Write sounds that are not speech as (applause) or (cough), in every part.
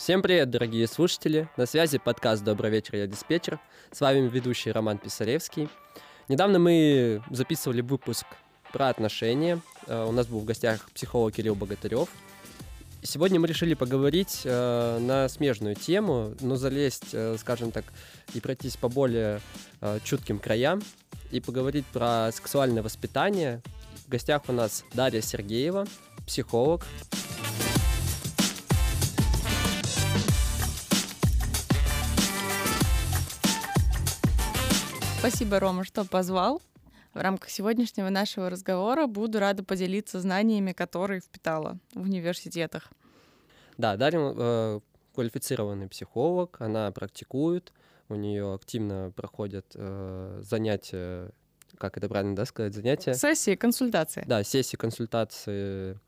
Всем привет, дорогие слушатели! На связи подкаст «Добрый вечер, я диспетчер». С вами ведущий Роман Писаревский. Недавно мы записывали выпуск про отношения. Э, у нас был в гостях психолог Кирилл Богатырев. Сегодня мы решили поговорить э, на смежную тему, но залезть, э, скажем так, и пройтись по более чутким краям и поговорить про сексуальное воспитание. В гостях у нас Дарья Сергеева, психолог. Спасибо, Рома, что позвал. В рамках сегодняшнего нашего разговора буду рада поделиться знаниями, которые впитала в университетах. Да, Дарья э, квалифицированный психолог, она практикует, у нее активно проходят э, занятия, как это правильно да, сказать, занятия? Сессии, консультации. Да, сессии, консультации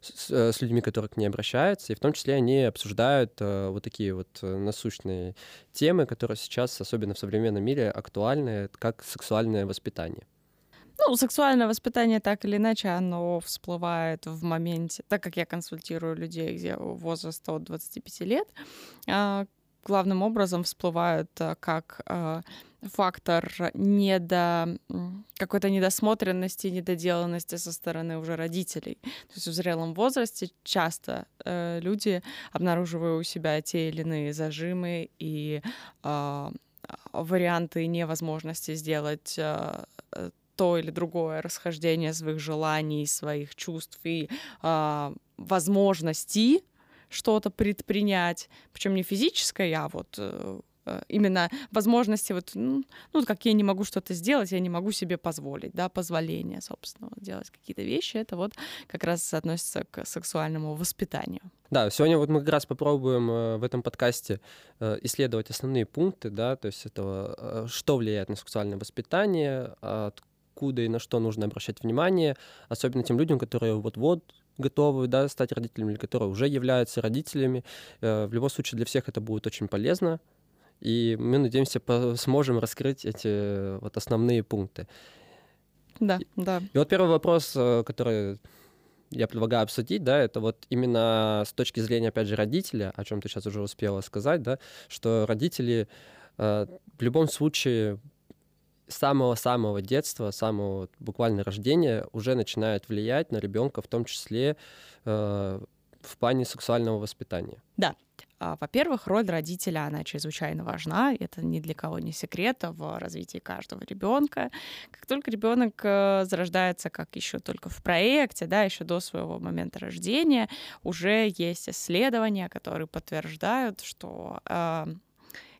с, э, с людьми, которые к ней обращаются, и в том числе они обсуждают э, вот такие вот э, насущные темы, которые сейчас, особенно в современном мире, актуальны, как сексуальное воспитание. Ну, сексуальное воспитание так или иначе, оно всплывает в моменте, так как я консультирую людей, где возраст от 25 лет, а, главным образом всплывают как фактор недо... какой-то недосмотренности, недоделанности со стороны уже родителей. То есть в зрелом возрасте часто э, люди обнаруживают у себя те или иные зажимы и э, варианты невозможности сделать э, то или другое расхождение своих желаний, своих чувств и э, возможностей что-то предпринять, причем не физическое, а вот э, Э, именно возможности, вот, ну, как я не могу что-то сделать, я не могу себе позволить, да, позволение, собственно, делать какие-то вещи, это вот как раз относится к сексуальному воспитанию. Да, сегодня вот мы как раз попробуем э, в этом подкасте исследовать основные пункты, да, то есть этого, что влияет на сексуальное воспитание, откуда и на что нужно обращать внимание, особенно тем людям, которые вот-вот готовы да, стать родителями или которые уже являются родителями. В любом случае для всех это будет очень полезно, и мы надеемся, сможем раскрыть эти вот основные пункты. Да, и, да. И вот первый вопрос, э, который я предлагаю обсудить, да, это вот именно с точки зрения, опять же, родителя, о чем ты сейчас уже успела сказать, да, что родители э, в любом случае самого-самого детства, самого буквально рождения уже начинают влиять на ребенка, в том числе э, в плане сексуального воспитания. Да, а, во-первых, роль родителя, она чрезвычайно важна, это ни для кого не секрет в развитии каждого ребенка. Как только ребенок э, зарождается, как еще только в проекте, да, еще до своего момента рождения, уже есть исследования, которые подтверждают, что э,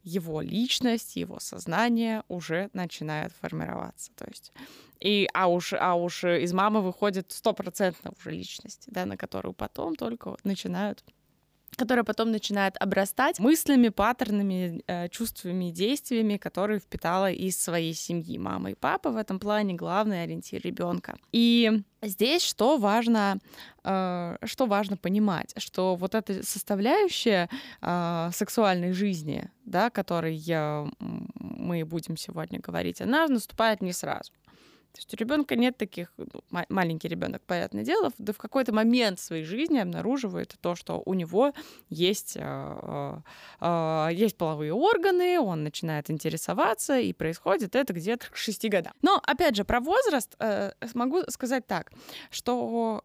его личность, его сознание уже начинает формироваться. То есть, и, а, уж, а уж из мамы выходит стопроцентно уже личность, да, на которую потом только начинают которая потом начинает обрастать мыслями, паттернами, э, чувствами, действиями, которые впитала из своей семьи. Мама и папа в этом плане главный ориентир ребенка. И здесь что важно, э, что важно понимать, что вот эта составляющая э, сексуальной жизни, да, которой мы будем сегодня говорить, она наступает не сразу. То есть у ребенка нет таких, ну, маленький ребенок, понятное дело, да в какой-то момент своей жизни обнаруживает то, что у него есть, э, э, есть половые органы, он начинает интересоваться, и происходит это где-то к 6 годам. Но, опять же, про возраст э, могу сказать так, что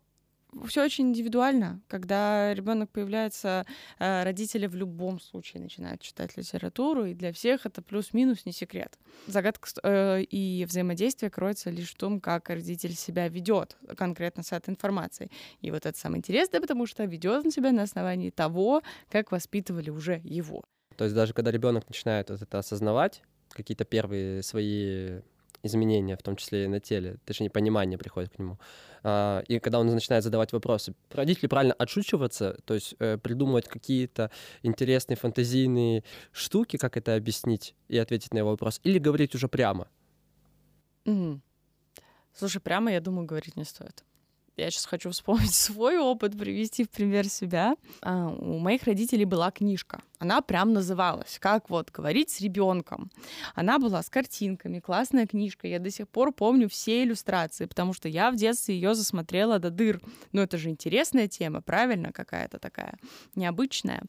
все очень индивидуально. Когда ребенок появляется, э, родители в любом случае начинают читать литературу, и для всех это плюс-минус не секрет. Загадка э, и взаимодействие кроется лишь в том, как родитель себя ведет конкретно с этой информацией. И вот это самое интересное, потому что ведет он себя на основании того, как воспитывали уже его. То есть даже когда ребенок начинает вот это осознавать, какие-то первые свои изменения, в том числе и на теле, точнее, понимание приходит к нему. А, и когда он начинает задавать вопросы, родители правильно отшучиваться, то есть э, придумывать какие-то интересные фантазийные штуки, как это объяснить и ответить на его вопрос, или говорить уже прямо? Угу. Слушай, прямо, я думаю, говорить не стоит. Я сейчас хочу вспомнить (laughs) свой опыт, привести в пример себя. А, у моих родителей была книжка. Она прям называлась «Как вот говорить с ребенком». Она была с картинками, классная книжка. Я до сих пор помню все иллюстрации, потому что я в детстве ее засмотрела до дыр. Ну, это же интересная тема, правильно, какая-то такая необычная.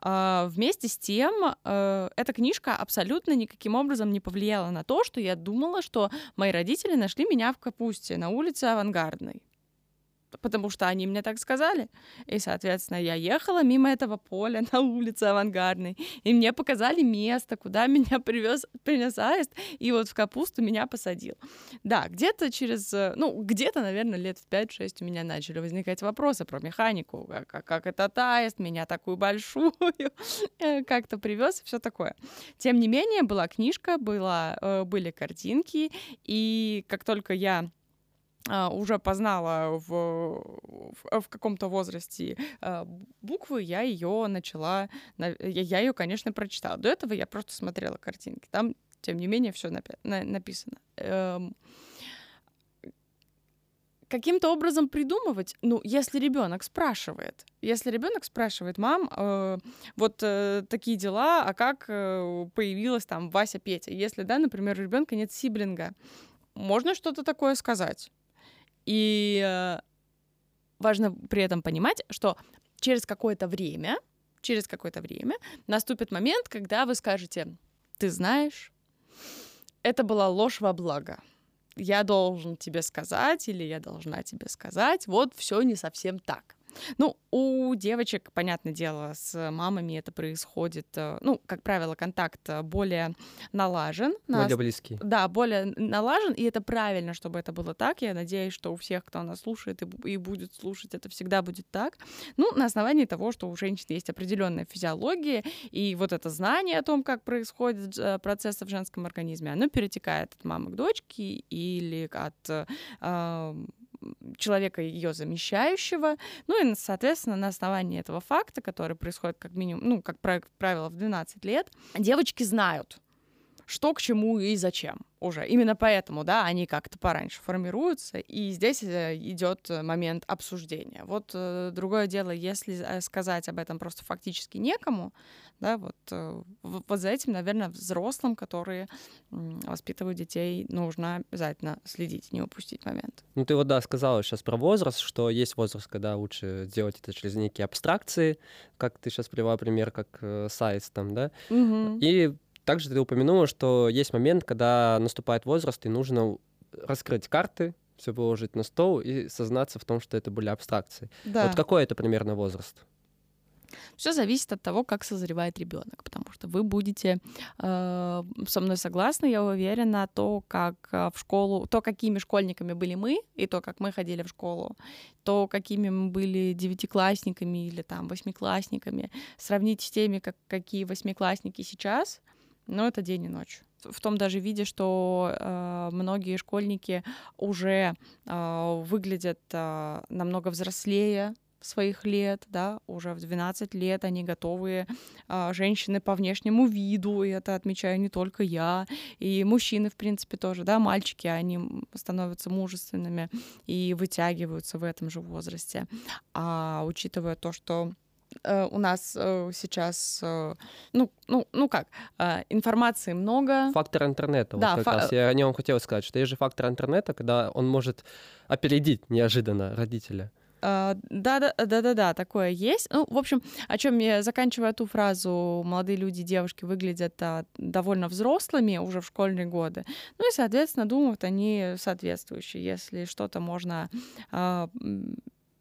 А, вместе с тем, а, эта книжка абсолютно никаким образом не повлияла на то, что я думала, что мои родители нашли меня в капусте на улице Авангардной потому что они мне так сказали. И, соответственно, я ехала мимо этого поля на улице Авангардной, и мне показали место, куда (laughs) меня привез, принес аист, и вот в капусту меня посадил. Да, где-то через, ну, где-то, наверное, лет в 5-6 у меня начали возникать вопросы про механику, как, как этот аист, меня такую большую (laughs) э, как-то привез, и все такое. Тем не менее, была книжка, была, э, были картинки, и как только я а, уже познала в, в, в каком-то возрасте а, буквы, я ее начала, я ее, конечно, прочитала. До этого я просто смотрела картинки. Там, тем не менее, все напи- на, написано. Эм, каким-то образом придумывать, ну, если ребенок спрашивает, если ребенок спрашивает, мам, э, вот э, такие дела, а как э, появилась там Вася Петя? Если, да, например, у ребенка нет сиблинга, можно что-то такое сказать? И э, важно при этом понимать, что через какое-то время, через какое-то время наступит момент, когда вы скажете, ты знаешь, это была ложь во благо. Я должен тебе сказать или я должна тебе сказать, вот все не совсем так. Ну, у девочек, понятное дело, с мамами это происходит, э, ну, как правило, контакт э, более налажен. Более близкий. Да, более налажен, и это правильно, чтобы это было так. Я надеюсь, что у всех, кто нас слушает и, и будет слушать, это всегда будет так. Ну, на основании того, что у женщин есть определенная физиология, и вот это знание о том, как происходит э, процессы в женском организме, оно перетекает от мамы к дочке или от э, человека ее замещающего. Ну и, соответственно, на основании этого факта, который происходит как минимум, ну, как правило, в 12 лет, девочки знают, что к чему и зачем уже. Именно поэтому, да, они как-то пораньше формируются, и здесь э, идет момент обсуждения. Вот э, другое дело, если э, сказать об этом просто фактически некому, да, вот, вот за этим, наверное, взрослым, которые воспитывают детей, нужно обязательно следить, не упустить момент. Ну, ты вот, да, сказала сейчас про возраст, что есть возраст, когда лучше делать это через некие абстракции, как ты сейчас привела пример, как э, сайз там, да, угу. и также ты упомянула, что есть момент, когда наступает возраст, и нужно раскрыть карты, все выложить на стол и сознаться в том, что это были абстракции. Да. Вот какой это примерно возраст? Все зависит от того, как созревает ребенок, потому что вы будете э, со мной согласны, я уверена, то, как э, в школу, то, какими школьниками были мы, и то, как мы ходили в школу, то, какими мы были девятиклассниками или там восьмиклассниками, сравнить с теми, как, какие восьмиклассники сейчас — но это день и ночь. В том даже виде, что э, многие школьники уже э, выглядят э, намного взрослее своих лет, да, уже в 12 лет они готовые э, женщины по внешнему виду, и это отмечаю не только я, и мужчины, в принципе, тоже, да, мальчики, они становятся мужественными и вытягиваются в этом же возрасте. А учитывая то, что у нас э, сейчас, э, ну, ну, ну как, информации много. Фактор интернета. Да, вот как фа... раз я о нем хотел сказать, что есть же фактор интернета, когда он может опередить неожиданно родителя. Да, да, да, да, да, такое есть. Ну, в общем, о чем я заканчиваю эту фразу, молодые люди, девушки выглядят а, довольно взрослыми уже в школьные годы. Ну и, соответственно, думают они соответствующие. Если что-то можно а,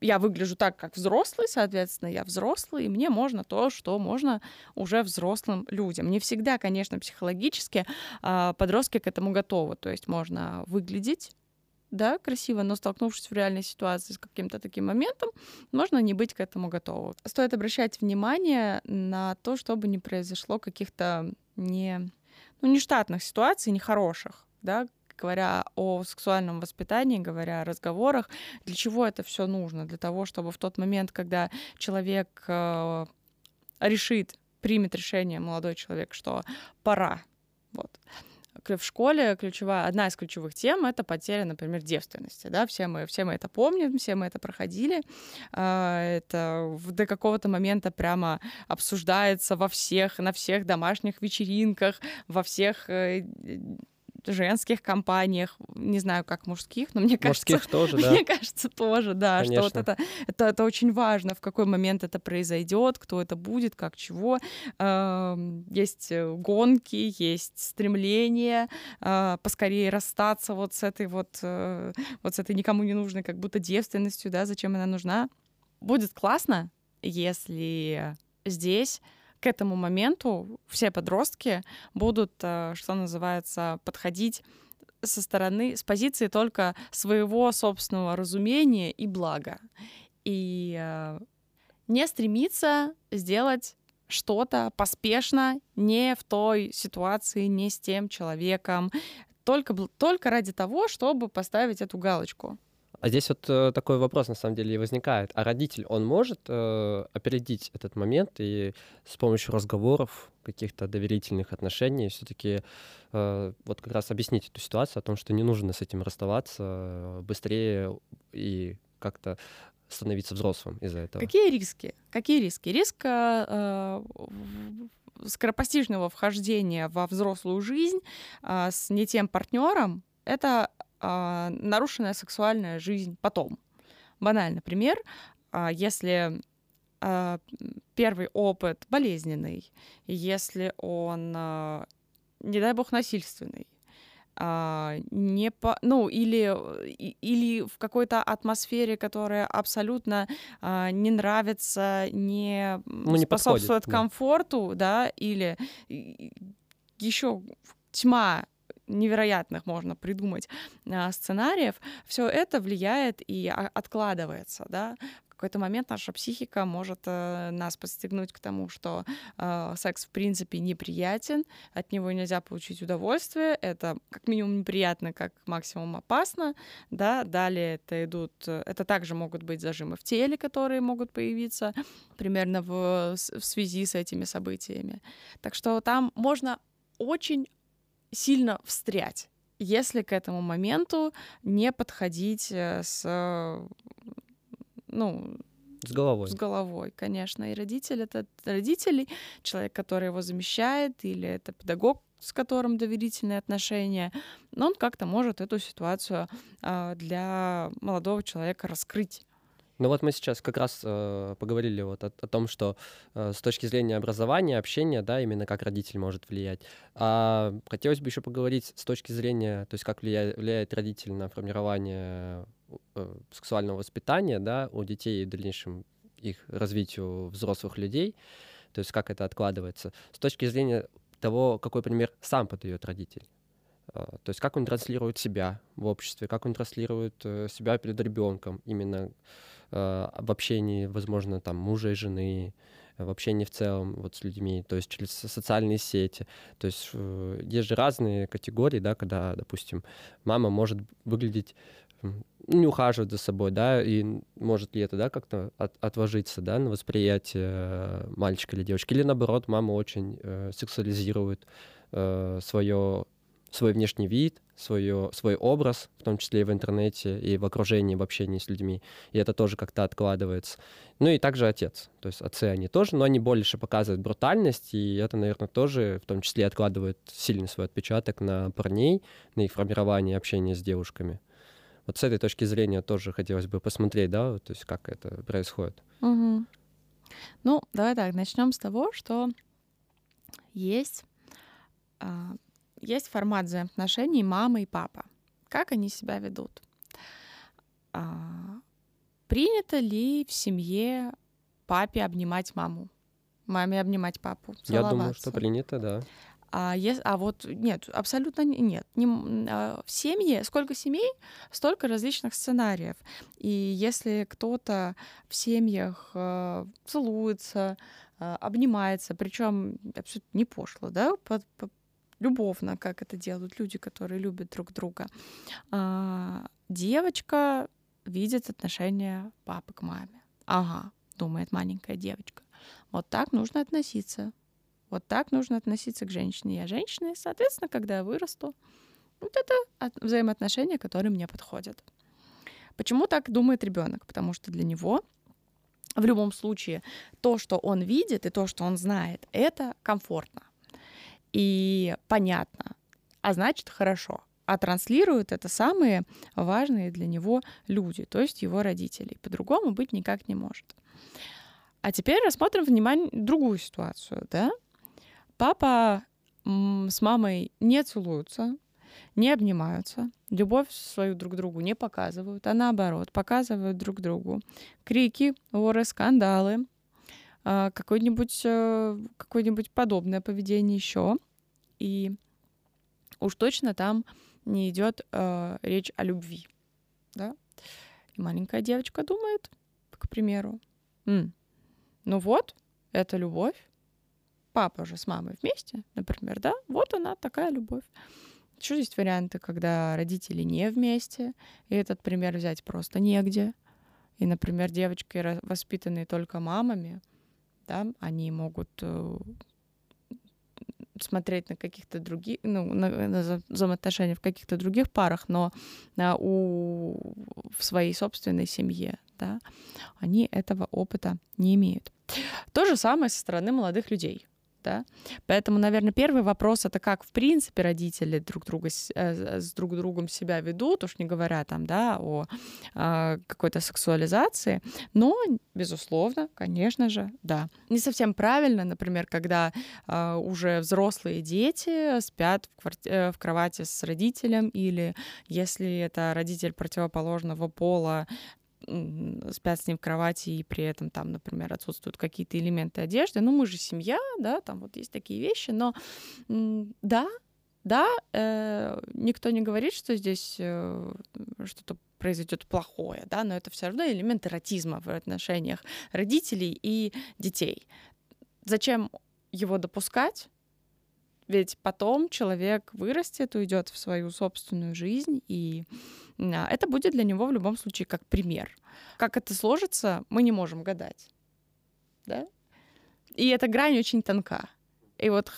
я выгляжу так, как взрослый, соответственно, я взрослый, и мне можно то, что можно уже взрослым людям. Не всегда, конечно, психологически а, подростки к этому готовы. То есть можно выглядеть да, красиво, но столкнувшись в реальной ситуации с каким-то таким моментом, можно не быть к этому готовым. Стоит обращать внимание на то, чтобы не произошло каких-то не, ну, нештатных ситуаций, нехороших, да, говоря о сексуальном воспитании, говоря о разговорах, для чего это все нужно? Для того, чтобы в тот момент, когда человек э, решит, примет решение, молодой человек, что пора, вот, в школе ключевая, одна из ключевых тем — это потеря, например, девственности, да, все мы, все мы это помним, все мы это проходили, а, это до какого-то момента прямо обсуждается во всех, на всех домашних вечеринках, во всех э, женских компаниях, не знаю, как мужских, но мне кажется... Мужских тоже, да. (laughs) Мне кажется, тоже, да, Конечно. что вот это, это, это очень важно, в какой момент это произойдет, кто это будет, как чего. Эм, Есть э, гонки, есть стремление э, поскорее расстаться вот с этой вот, э, вот с этой никому не нужной как будто девственностью, да, зачем она нужна. Будет классно, если здесь к этому моменту все подростки будут, э, что называется, подходить со стороны, с позиции только своего собственного разумения и блага. И э, не стремиться сделать что-то поспешно, не в той ситуации, не с тем человеком, только, только ради того, чтобы поставить эту галочку. А здесь вот э, такой вопрос на самом деле и возникает. А родитель, он может э, опередить этот момент и с помощью разговоров, каких-то доверительных отношений все-таки э, вот как раз объяснить эту ситуацию о том, что не нужно с этим расставаться э, быстрее и как-то становиться взрослым из-за этого. Какие риски? Какие риски? Риск э, скоропостижного вхождения во взрослую жизнь а, с не тем партнером — это а, нарушенная сексуальная жизнь потом. Банальный пример. а, Если а, первый опыт болезненный, если он, а, не дай бог, насильственный, а, не по, ну или или в какой-то атмосфере, которая абсолютно а, не нравится, не Ну, не способствует подходит, да. комфорту, да, или еще тьма невероятных можно придумать а, сценариев, все это влияет и откладывается, да. В какой-то момент наша психика может э, нас подстегнуть к тому, что э, секс в принципе неприятен, от него нельзя получить удовольствие, это как минимум неприятно, как максимум опасно, да, далее это идут, э, это также могут быть зажимы в теле, которые могут появиться примерно в, в связи с этими событиями. Так что там можно очень сильно встрять, если к этому моменту не подходить э, с, э, ну, С головой. с головой, конечно. И родитель — это родитель, человек, который его замещает, или это педагог, с которым доверительные отношения, но он как-то может эту ситуацию а, для молодого человека раскрыть. Ну вот мы сейчас как раз э, поговорили вот о, о том, что э, с точки зрения образования, общения, да, именно как родитель может влиять. А хотелось бы еще поговорить с точки зрения, то есть как влияет, влияет родитель на формирование э, сексуального воспитания, да, у детей и в дальнейшем их развитию взрослых людей, то есть как это откладывается. С точки зрения того, какой пример сам подает родитель. Э, То есть как он транслирует себя в обществе, как он транслирует э, себя перед ребенком, именно в общении, возможно, там мужа и жены, э, в общении в целом вот с людьми, то есть через со- социальные сети. То есть э, есть же разные категории, да, когда, допустим, мама может выглядеть ну, не ухаживать за собой, да, и может ли это, да, как-то от- отложиться, да, на восприятие э, мальчика или девочки, или наоборот, мама очень э, сексуализирует свое свой внешний вид, свое, свой образ, в том числе и в интернете, и в окружении, в общении с людьми. И это тоже как-то откладывается. Ну и также отец. То есть отцы они тоже, но они больше показывают брутальность, и это, наверное, тоже в том числе откладывает сильный свой отпечаток на парней, на их формирование общения с девушками. Вот с этой точки зрения тоже хотелось бы посмотреть, да, то есть как это происходит. Мгм. Ну, давай так, начнем с того, что есть, а, есть формат взаимоотношений мама и папа. Как они себя ведут? А, принято ли в семье папе обнимать маму? Маме обнимать папу? Я думаю, целоваться? что принято, да. А, ес- а вот нет, абсолютно не- нет. Не а, в семье, сколько семей, столько различных сценариев. И если кто-то в семьях э, целуется, э, обнимается, причем абсолютно не пошло, да, по- любовно, как это делают люди, которые любят друг друга, а, девочка видит отношение папы к маме. Ага, думает маленькая девочка. Вот так нужно относиться Вот так нужно относиться к женщине. Я женщина, и, соответственно, когда я вырасту, вот это взаимоотношения, которые мне подходят. Почему так думает ребенок? Потому что для него в любом случае то, что он видит и то, что он знает, это комфортно и понятно, а значит хорошо. А транслируют это самые важные для него люди, то есть его родители. По-другому быть никак не может. А теперь рассмотрим внимание другую ситуацию, да? Папа с мамой не целуются, не обнимаются, любовь свою друг другу не показывают, а наоборот, показывают друг другу крики, воры, скандалы, какое-нибудь э, какое подобное поведение еще. И уж точно там не идет э, речь о любви. Да? И маленькая девочка думает, к примеру, М, ну вот, это любовь. Папа же с мамой вместе, например, да? Вот она, такая любовь. Еще есть варианты, когда родители не вместе, и этот пример взять просто негде. И, например, девочки, воспитанные только мамами, да, они могут э, смотреть на каких-то других, ну, на, на взаимоотношения в каких-то других парах, но а, у, в своей собственной семье, да, они этого опыта не имеют. То же самое со стороны молодых людей да. Поэтому, наверное, первый вопрос это как, в принципе, родители друг друга с, э, друг другом себя ведут, уж не говоря там, да, о э, какой-то сексуализации. Но, безусловно, конечно же, да. Не совсем правильно, например, когда э, уже взрослые дети спят в, кварти- э, в кровати с родителем, или если это родитель противоположного пола, спят с ним в кровати, и при этом там, например, отсутствуют какие-то элементы одежды. Ну, мы же семья, да, там вот есть такие вещи, но да, да, э, никто не говорит, что здесь э, что-то произойдет плохое, да, но это все равно элемент эротизма в отношениях родителей и детей. Зачем его допускать? Ведь потом человек вырастет, уйдет в свою собственную жизнь, и а, это будет для него в любом случае как пример. Как это сложится, мы не можем гадать. Да? И эта грань очень тонка. И вот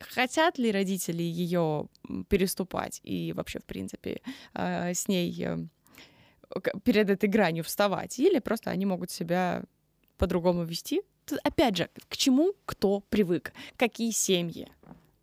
хотят ли родители ее переступать и вообще, в принципе, а, с ней э, перед этой гранью вставать, или просто они могут себя по-другому вести. Опять же, к чему кто привык, какие семьи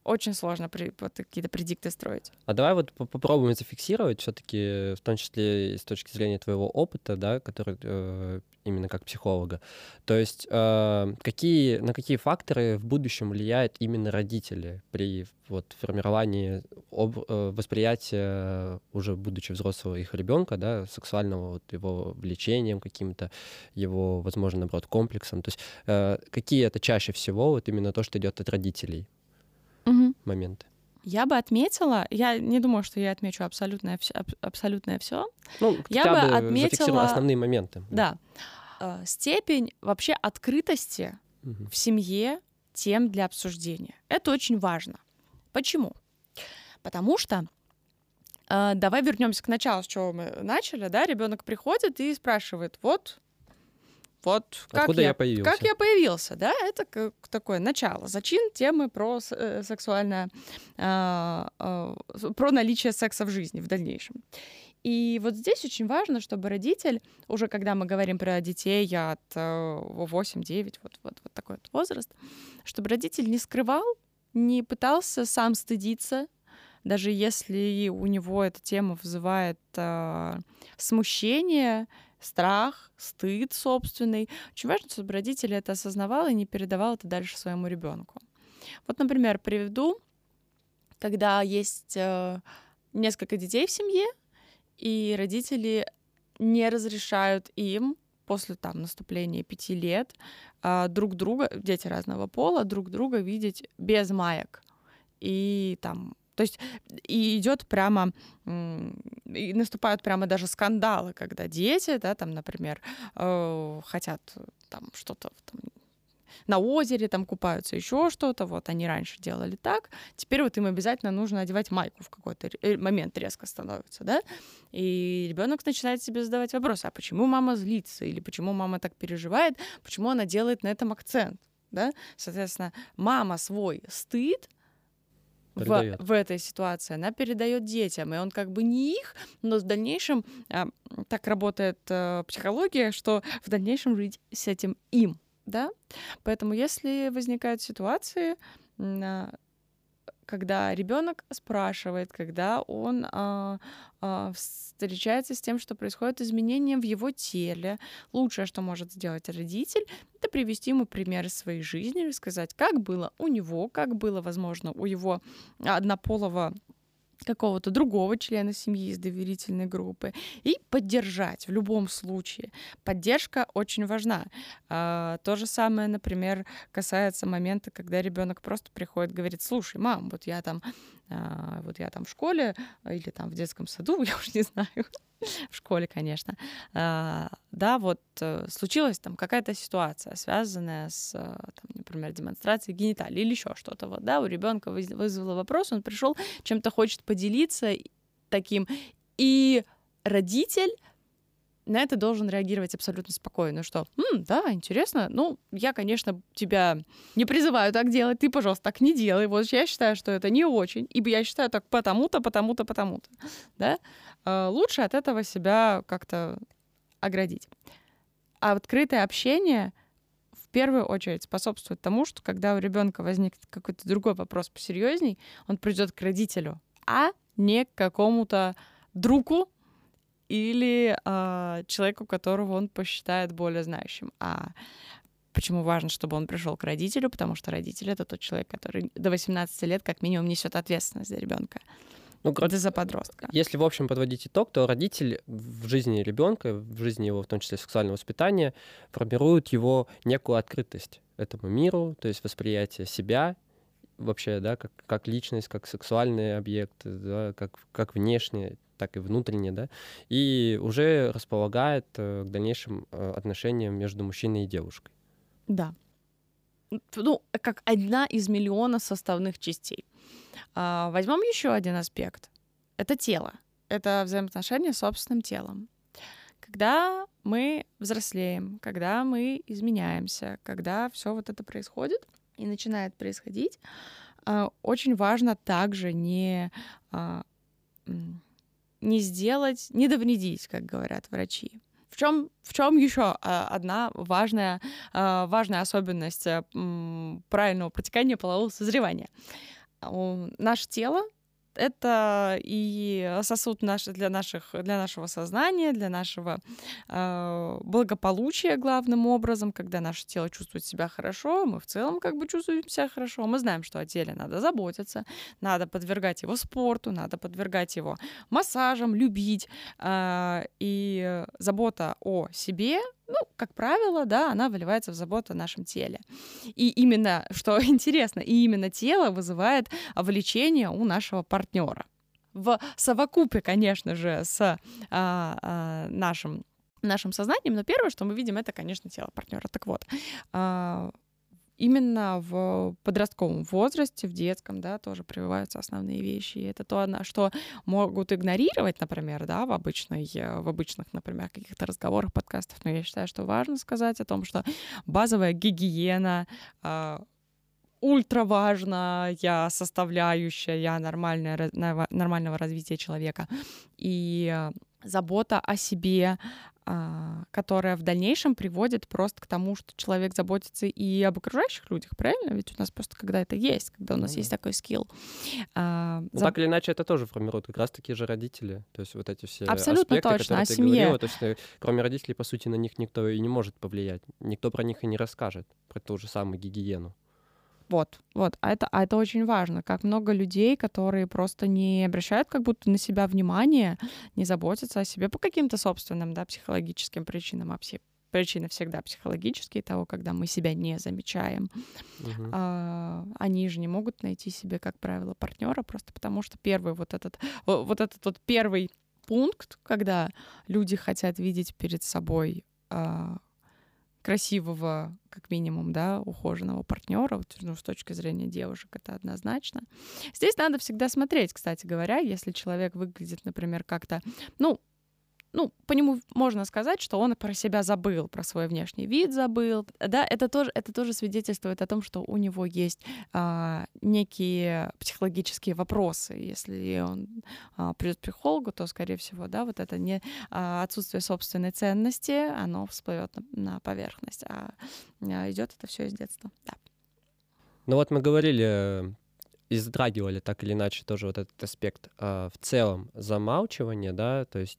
очень сложно при, вот, какие-то предикты строить. А давай вот попробуем зафиксировать все-таки, в том числе с точки зрения твоего опыта, да, который э, именно как психолога. То есть э, какие, на какие факторы в будущем влияют именно родители при вот, формировании об, э, восприятия уже будучи взрослого их ребенка, да, сексуального вот, его влечением каким-то, его, возможно, наоборот, комплексом. То есть э, какие это чаще всего вот именно то, что идет от родителей? Моменты? Я бы отметила, я не думаю, что я отмечу абсолютное все, абсолютное все. Ну, я бы отметила основные моменты. Да, э, степень вообще открытости угу. в семье тем для обсуждения. Это очень важно. Почему? Потому что э, давай вернемся к началу, с чего мы начали, да? Ребенок приходит и спрашивает: вот вот как Откуда я, я появился? Как я появился, да? Это как такое начало, зачин темы про э, сексуальное, э, э, про наличие секса в жизни в дальнейшем. И вот здесь очень важно, чтобы родитель, уже когда мы говорим про детей от 8-9, вот, вот, вот такой вот возраст, чтобы родитель не скрывал, не пытался сам стыдиться, даже если у него эта тема вызывает э, смущение, страх, стыд собственный. Очень важно, чтобы родители это осознавал и не передавал это дальше своему ребенку. Вот, например, приведу, когда есть э, несколько детей в семье, и родители не разрешают им после там наступления пяти лет э, друг друга, дети разного пола, друг друга видеть без маек. И там то есть и идет прямо, и наступают прямо даже скандалы, когда дети, да, там, например, э, хотят там что-то там, на озере там купаются, еще что-то, вот они раньше делали так, теперь вот им обязательно нужно одевать майку в какой-то э, момент резко становится, да, и ребенок начинает себе задавать вопросы, а почему мама злится, или почему мама так переживает, почему она делает на этом акцент, да, соответственно, мама свой стыд в, в этой ситуации, она передает детям, и он как бы не их, но в дальнейшем а, так работает э, психология, что в дальнейшем жить с этим им, да. Поэтому если возникают ситуации, а, когда ребенок спрашивает, когда он а, а, встречается с тем, что происходит изменения в его теле, лучшее, что может сделать родитель, это привести ему примеры своей жизни, рассказать, как было у него, как было, возможно, у его однополого какого-то другого члена семьи из доверительной группы и поддержать в любом случае. Поддержка очень важна. А, то же самое, например, касается момента, когда ребенок просто приходит, говорит, слушай, мам, вот я там, вот я там в школе или там в детском саду, (laughs) я уж не знаю, (laughs) в школе, конечно, а, да, вот э, случилась там какая-то ситуация, связанная с, э, там, например, демонстрацией гениталий или еще что-то, вот, да, у ребенка вызвало вопрос, он пришел, чем-то хочет поделиться таким, и родитель на это должен реагировать абсолютно спокойно, что, М, да, интересно, ну, я, конечно, тебя не призываю так делать, ты, пожалуйста, так не делай, вот я считаю, что это не очень, ибо я считаю так потому-то, потому-то, потому-то, (laughs) да, Э, лучше от этого себя как-то оградить. А открытое общение в первую очередь способствует тому, что когда у ребенка возникнет какой-то другой вопрос посерьезней, он придет к родителю, а не к какому-то другу или э, человеку, которого он посчитает более знающим. А почему важно, чтобы он пришел к родителю? Потому что родитель это тот человек, который до 18 лет как минимум несет ответственность за ребенка. Ну, это за подростка. Если, в общем, подводить итог, то родитель в жизни ребенка, в жизни его, в том числе сексуального воспитания, формирует его некую открытость этому миру, то есть восприятие себя вообще, да, как, как личность, как сексуальный объект, да, как, как внешне, так и внутренне, да, и уже располагает э, к дальнейшим э, отношениям между мужчиной и девушкой. Да. Ну, как одна из миллиона составных частей. А, возьмем еще один аспект. Это тело. Это взаимоотношения с собственным телом. Когда мы взрослеем, когда мы изменяемся, когда все вот это происходит и начинает происходить, а, очень важно также не, а, не сделать, не довредить, как говорят врачи. В чем, в чем еще одна важная, важная особенность э, правильного протекания полового созревания? наше тело это и сосуд наш, для, наших, для нашего сознания, для нашего э, благополучия главным образом, когда наше тело чувствует себя хорошо, мы в целом как бы чувствуем себя хорошо, мы знаем, что о теле надо заботиться, надо подвергать его спорту, надо подвергать его массажам, любить, э, и забота о себе ну, как правило, да, она выливается в заботу о нашем теле. И именно, что (laughs) интересно, и именно тело вызывает влечение у нашего партнера. В совокупе, конечно же, с а, а, нашим нашим сознанием, но первое, что мы видим, это, конечно, тело партнера. Так вот, а, именно в подростковом возрасте, в детском, да, тоже прививаются основные вещи. И это то, что могут игнорировать, например, да, в, обычной, в обычных, например, каких-то разговорах, подкастах. Но я считаю, что важно сказать о том, что базовая гигиена, а, ультра важная составляющая нормальная, нормального развития человека. И забота о себе, которая в дальнейшем приводит просто к тому, что человек заботится и об окружающих людях, правильно? Ведь у нас просто когда это есть, когда у нас mm-hmm. есть такой скилл. А, ну, Заб... Так или иначе, это тоже формируют как раз таки же родители. То есть вот эти все Абсолютно аспекты, точно, которые о ты семье. говорила, то есть э, кроме родителей, по сути, на них никто и не может повлиять. Никто про них и не расскажет, про ту же самую гигиену. Вот, вот, а это, а это очень важно. Как много людей, которые просто не обращают как будто на себя внимания, не заботятся о себе по каким-то собственным, да, психологическим причинам, а пси причины всегда психологические, того, когда мы себя не замечаем. Uh-huh. А, они же не могут найти себе, как правило, партнера, просто потому что первый вот этот, вот этот вот первый пункт, когда люди хотят видеть перед собой а, красивого, как минимум, да, ухоженного партнера, ну, с точки зрения девушек, это однозначно. Здесь надо всегда смотреть, кстати говоря, если человек выглядит, например, как-то, ну, ну, по нему можно сказать, что он про себя забыл, про свой внешний вид забыл. Да, это тоже, это тоже свидетельствует о том, что у него есть а, некие психологические вопросы. Если он а, придет к психологу, то, скорее всего, да, вот это не а, отсутствие собственной ценности, оно всплывет на, на поверхность, а, а идет это все из детства. Да. Ну вот мы говорили и затрагивали так или иначе тоже вот этот аспект э, в целом замалчивания, да, то есть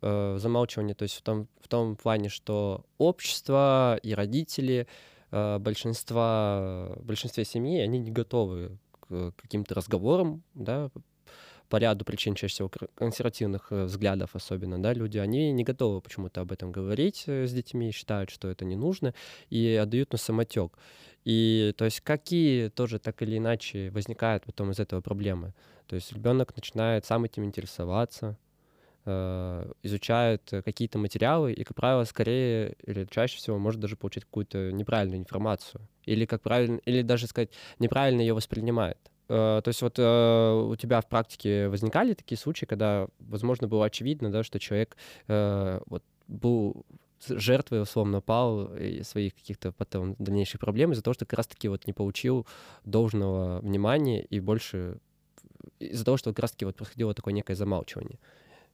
э, замалчивание, то есть в том, в том плане, что общество и родители э, большинства, большинстве семьи, они не готовы к каким-то разговорам, да, по ряду причин, чаще всего консервативных э, взглядов особенно, да, люди, они не готовы почему-то об этом говорить э, с детьми, считают, что это не нужно, и отдают на самотек. И то есть какие тоже так или иначе возникают потом из этого проблемы. То есть ребенок начинает сам этим интересоваться, э, изучает какие-то материалы и, как правило, скорее или чаще всего может даже получить какую-то неправильную информацию. Или, как правильно, или даже сказать, неправильно ее воспринимает. Э, то есть вот э, у тебя в практике возникали такие случаи, когда, возможно, было очевидно, да, что человек э, вот был жертвой, условно, пал и своих каких-то потом дальнейших проблем из-за того, что как раз-таки вот не получил должного внимания и больше из-за того, что как раз-таки вот происходило такое некое замалчивание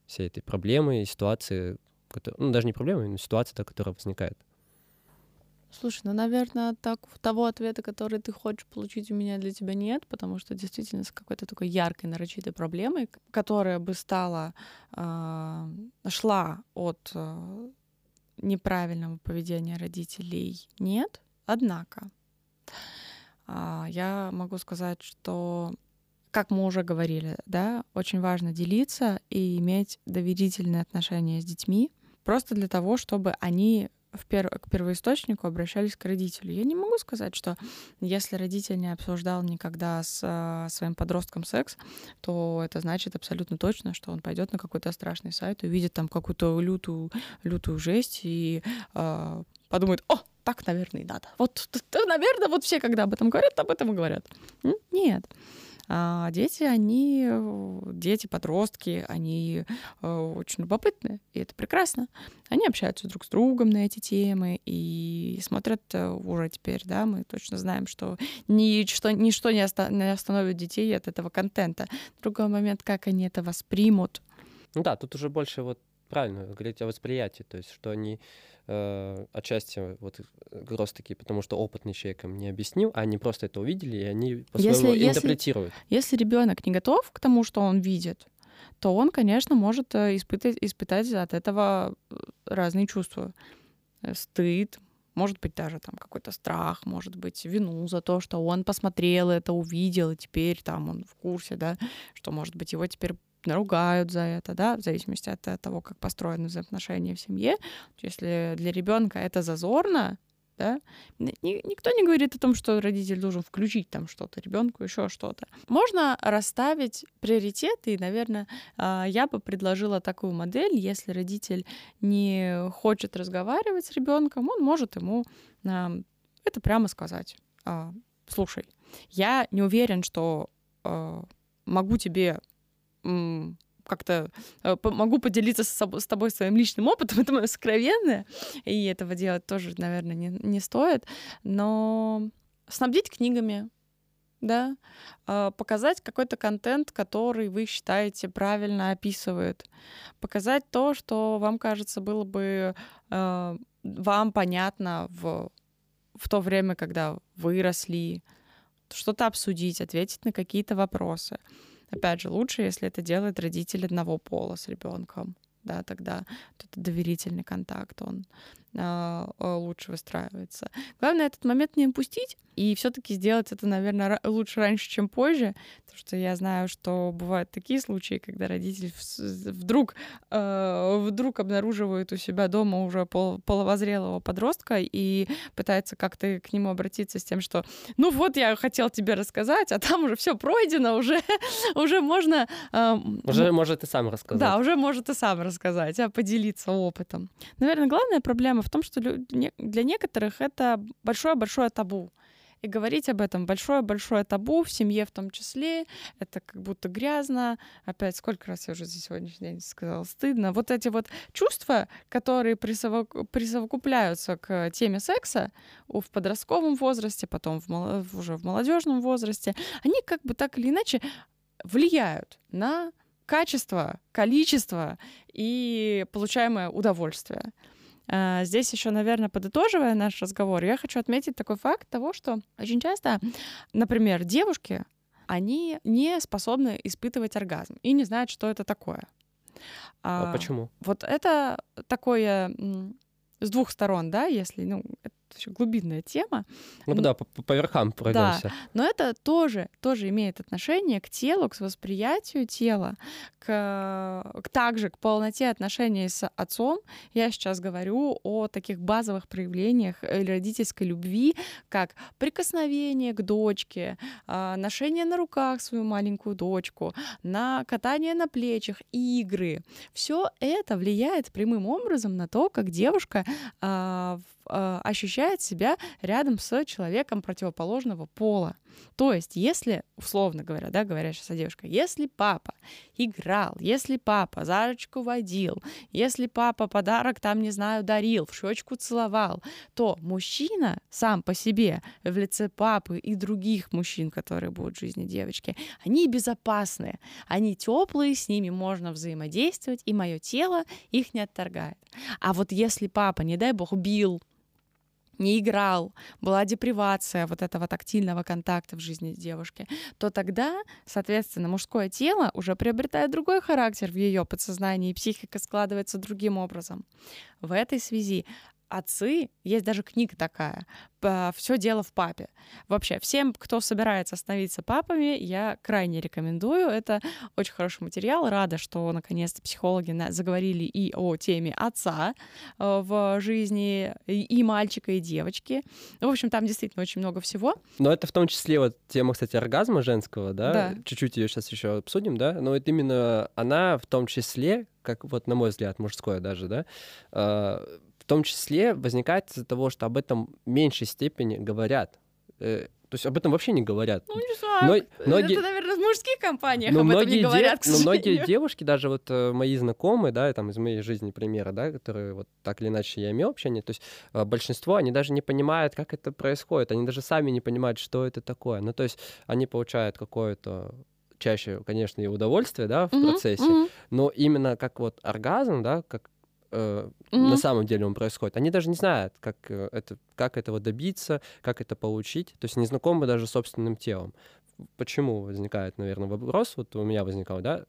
всей этой проблемы и ситуации, которая, ну, даже не проблемы, но ситуация, которая возникает. Слушай, ну, наверное, так того ответа, который ты хочешь получить у меня для тебя нет, потому что действительно с какой-то такой яркой, нарочитой проблемой, которая бы стала, э, шла от э, неправильного поведения родителей нет. Однако а, я могу сказать, что, как мы уже говорили, да, очень важно делиться и иметь доверительные отношения с детьми, просто для того, чтобы они в пер... к первоисточнику обращались к родителю. Я не могу сказать, что если родитель не обсуждал никогда с а, своим подростком секс, то это значит абсолютно точно, что он пойдет на какой-то страшный сайт, увидит там какую-то лютую, лютую жесть и а, подумает, о, так, наверное, и надо. Вот, наверное, вот все, когда об этом говорят, об этом и говорят. Нет. А дети, они, э, дети, подростки, они э, очень любопытные, и это прекрасно. Они общаются друг с другом на эти темы и смотрят э, уже теперь, да, мы точно знаем, что ничто, ничто не, оста- не остановит детей от этого контента. Другой момент, как они это воспримут. Ну да, тут уже больше вот правильно говорить о восприятии, то есть что они э, отчасти вот как раз таки, потому что опытный человек им не объяснил, а они просто это увидели, и они по-своему если, интерпретируют. Если, если ребенок не готов к тому, что он видит, то он, конечно, может э, испытать, испытать от этого э, разные чувства. Э, стыд, может быть, даже там какой-то страх, может быть, вину за то, что он посмотрел это, увидел, и теперь там он в курсе, да, что, может быть, его теперь наругают за это, да, в зависимости от того, как построены взаимоотношения в семье. Если для ребенка это зазорно, да, никто не говорит о том, что родитель должен включить там что-то ребенку, еще что-то. Можно расставить приоритеты, и, наверное, а, я бы предложила такую модель, если родитель не хочет разговаривать с ребенком, он может ему это прямо сказать. А, Слушай, я не уверен, что а, могу тебе как-то э, могу поделиться с, тобой своим личным опытом, (laughs) это мое сокровенное, и этого делать тоже, наверное, не, не стоит, но снабдить книгами, да, а, показать какой-то контент, который вы считаете правильно описывает, показать то, что вам кажется было бы э, вам понятно в, в то время, когда вы росли, что-то обсудить, ответить на какие-то вопросы. Опять же, лучше, если это делает родитель одного пола с ребенком да, тогда этот доверительный контакт, он лучше выстраивается. Главное этот момент не упустить и все-таки сделать это, наверное, лучше раньше, чем позже, потому что я знаю, что бывают такие случаи, когда родитель вдруг, э, вдруг обнаруживает у себя дома уже пол, половозрелого подростка и пытается как-то к нему обратиться с тем, что ну вот я хотел тебе рассказать, а там уже все пройдено, уже, (laughs) уже можно... Уже может и сам рассказать. Да, уже может и сам рассказать, а поделиться опытом. Наверное, главная проблема в том, что для некоторых это большое-большое табу и говорить об этом большое-большое табу в семье в том числе. Это как будто грязно. Опять, сколько раз я уже за сегодняшний день сказала, стыдно. Вот эти вот чувства, которые присовок... присовокупляются к теме секса в подростковом возрасте, потом в уже в молодежном возрасте, они как бы так или иначе влияют на качество, количество и получаемое удовольствие. А, здесь еще, наверное, подытоживая наш разговор, я хочу отметить такой факт того, что очень часто, например, девушки, они не способны испытывать оргазм и не знают, что это такое. А, а почему? Вот это такое с двух сторон, да, если, ну, очень глубинная тема. Ну да, по, по верхам пройдемся. Да, но это тоже, тоже имеет отношение к телу, к восприятию тела, к, к также к полноте отношений с отцом. Я сейчас говорю о таких базовых проявлениях э, родительской любви, как прикосновение к дочке, а, ношение на руках свою маленькую дочку, на катание на плечах, игры. Все это влияет прямым образом на то, как девушка а, а, ощущает себя рядом с человеком противоположного пола. То есть, если, условно говоря, да, говоря сейчас о девушке, если папа играл, если папа за ручку водил, если папа подарок там, не знаю, дарил, в щечку целовал, то мужчина сам по себе в лице папы и других мужчин, которые будут в жизни девочки, они безопасные, они теплые, с ними можно взаимодействовать, и мое тело их не отторгает. А вот если папа, не дай бог, бил, не играл, была депривация вот этого тактильного контакта в жизни девушки, то тогда, соответственно, мужское тело уже приобретает другой характер в ее подсознании, и психика складывается другим образом. В этой связи отцы, есть даже книга такая, все дело в папе. Вообще, всем, кто собирается становиться папами, я крайне рекомендую. Это очень хороший материал. Рада, что наконец-то психологи заговорили и о теме отца э, в жизни и мальчика, и девочки. В общем, там действительно очень много всего. Но это в том числе вот тема, кстати, оргазма женского, да? Да. Чуть-чуть ее сейчас еще обсудим, да? Но это именно она в том числе, как вот на мой взгляд, мужское даже, да, э, том числе возникает из-за того, что об этом в меньшей степени говорят. Э, то есть об этом вообще не говорят. Ну, не знаю. Но, многие... Это, наверное, в мужских компаниях но об этом не говорят, де... Но многие девушки, даже вот э, мои знакомые, да, там из моей жизни примеры, да, которые вот так или иначе я имел общение, то есть э, большинство, они даже не понимают, как это происходит, они даже сами не понимают, что это такое. Ну, то есть они получают какое-то чаще, конечно, и удовольствие, да, в mm-hmm, процессе, mm-hmm. но именно как вот оргазм, да, как э, mm-hmm. на самом деле он происходит. Они даже не знают, как, э, это, как этого добиться, как это получить. То есть не знакомы даже с собственным телом. Почему возникает, наверное, вопрос, вот у меня возникал, да,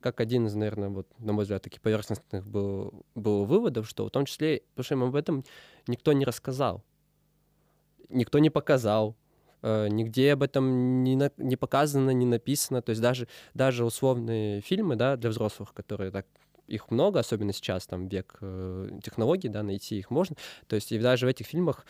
как один из, наверное, вот, на мой взгляд, таких поверхностных был, был выводов, что в том числе, потому что им об этом никто не рассказал, никто не показал, э, нигде об этом не, на, не показано, не написано, то есть даже, даже условные фильмы, да, для взрослых, которые так их много, особенно сейчас, там, век э, технологий, да, найти их можно. То есть и даже в этих фильмах